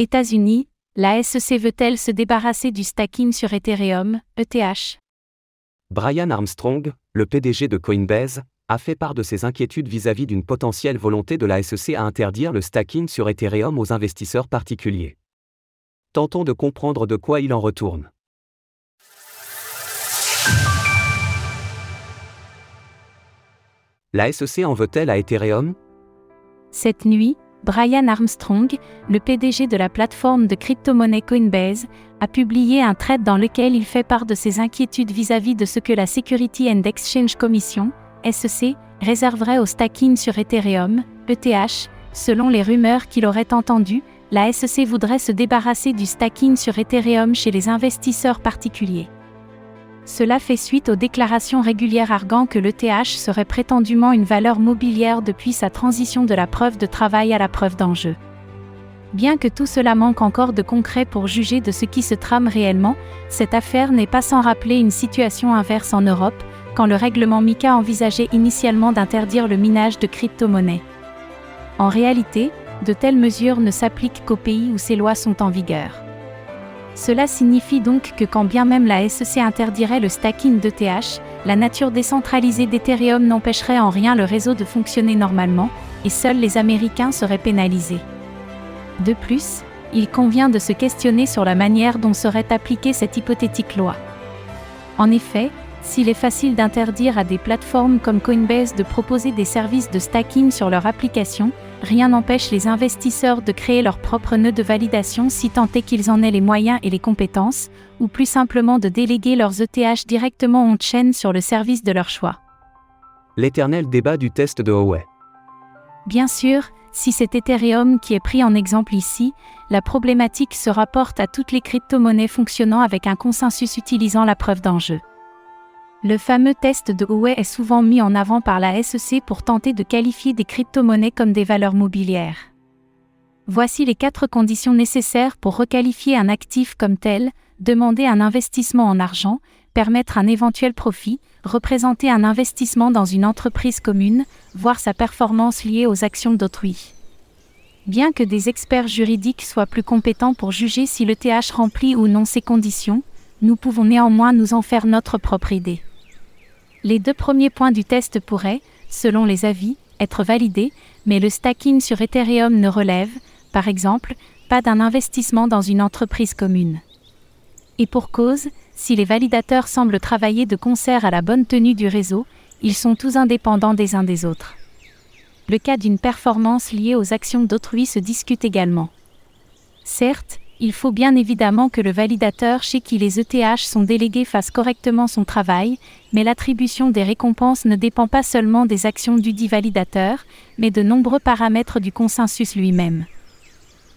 États-Unis, la SEC veut-elle se débarrasser du stacking sur Ethereum, ETH Brian Armstrong, le PDG de Coinbase, a fait part de ses inquiétudes vis-à-vis d'une potentielle volonté de la SEC à interdire le stacking sur Ethereum aux investisseurs particuliers. Tentons de comprendre de quoi il en retourne. La SEC en veut-elle à Ethereum? Cette nuit, Brian Armstrong, le PDG de la plateforme de crypto-monnaie Coinbase, a publié un thread dans lequel il fait part de ses inquiétudes vis-à-vis de ce que la Security and Exchange Commission, SEC, réserverait au stacking sur Ethereum, ETH, selon les rumeurs qu'il aurait entendues, la SEC voudrait se débarrasser du stacking sur Ethereum chez les investisseurs particuliers. Cela fait suite aux déclarations régulières arguant que l'ETH serait prétendument une valeur mobilière depuis sa transition de la preuve de travail à la preuve d'enjeu. Bien que tout cela manque encore de concret pour juger de ce qui se trame réellement, cette affaire n'est pas sans rappeler une situation inverse en Europe, quand le règlement MICA envisageait initialement d'interdire le minage de crypto-monnaies. En réalité, de telles mesures ne s'appliquent qu'aux pays où ces lois sont en vigueur. Cela signifie donc que quand bien même la SEC interdirait le stacking d'ETH, la nature décentralisée d'Ethereum n'empêcherait en rien le réseau de fonctionner normalement, et seuls les Américains seraient pénalisés. De plus, il convient de se questionner sur la manière dont serait appliquée cette hypothétique loi. En effet, s'il est facile d'interdire à des plateformes comme Coinbase de proposer des services de stacking sur leur application, rien n'empêche les investisseurs de créer leur propre nœud de validation si tant est qu'ils en aient les moyens et les compétences, ou plus simplement de déléguer leurs ETH directement on-chain sur le service de leur choix. L'éternel débat du test de Huawei. Bien sûr, si c'est Ethereum qui est pris en exemple ici, la problématique se rapporte à toutes les crypto-monnaies fonctionnant avec un consensus utilisant la preuve d'enjeu. Le fameux test de Huawei est souvent mis en avant par la SEC pour tenter de qualifier des crypto-monnaies comme des valeurs mobilières. Voici les quatre conditions nécessaires pour requalifier un actif comme tel, demander un investissement en argent, permettre un éventuel profit, représenter un investissement dans une entreprise commune, voir sa performance liée aux actions d'autrui. Bien que des experts juridiques soient plus compétents pour juger si le TH remplit ou non ces conditions, nous pouvons néanmoins nous en faire notre propre idée. Les deux premiers points du test pourraient, selon les avis, être validés, mais le stacking sur Ethereum ne relève, par exemple, pas d'un investissement dans une entreprise commune. Et pour cause, si les validateurs semblent travailler de concert à la bonne tenue du réseau, ils sont tous indépendants des uns des autres. Le cas d'une performance liée aux actions d'autrui se discute également. Certes, il faut bien évidemment que le validateur chez qui les ETH sont délégués fasse correctement son travail, mais l'attribution des récompenses ne dépend pas seulement des actions du dit validateur, mais de nombreux paramètres du consensus lui-même.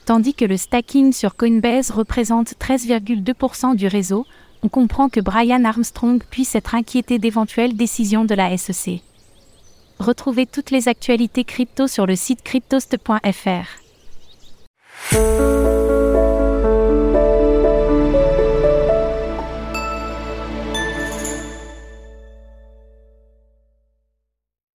Tandis que le stacking sur Coinbase représente 13,2% du réseau, on comprend que Brian Armstrong puisse être inquiété d'éventuelles décisions de la SEC. Retrouvez toutes les actualités crypto sur le site cryptost.fr.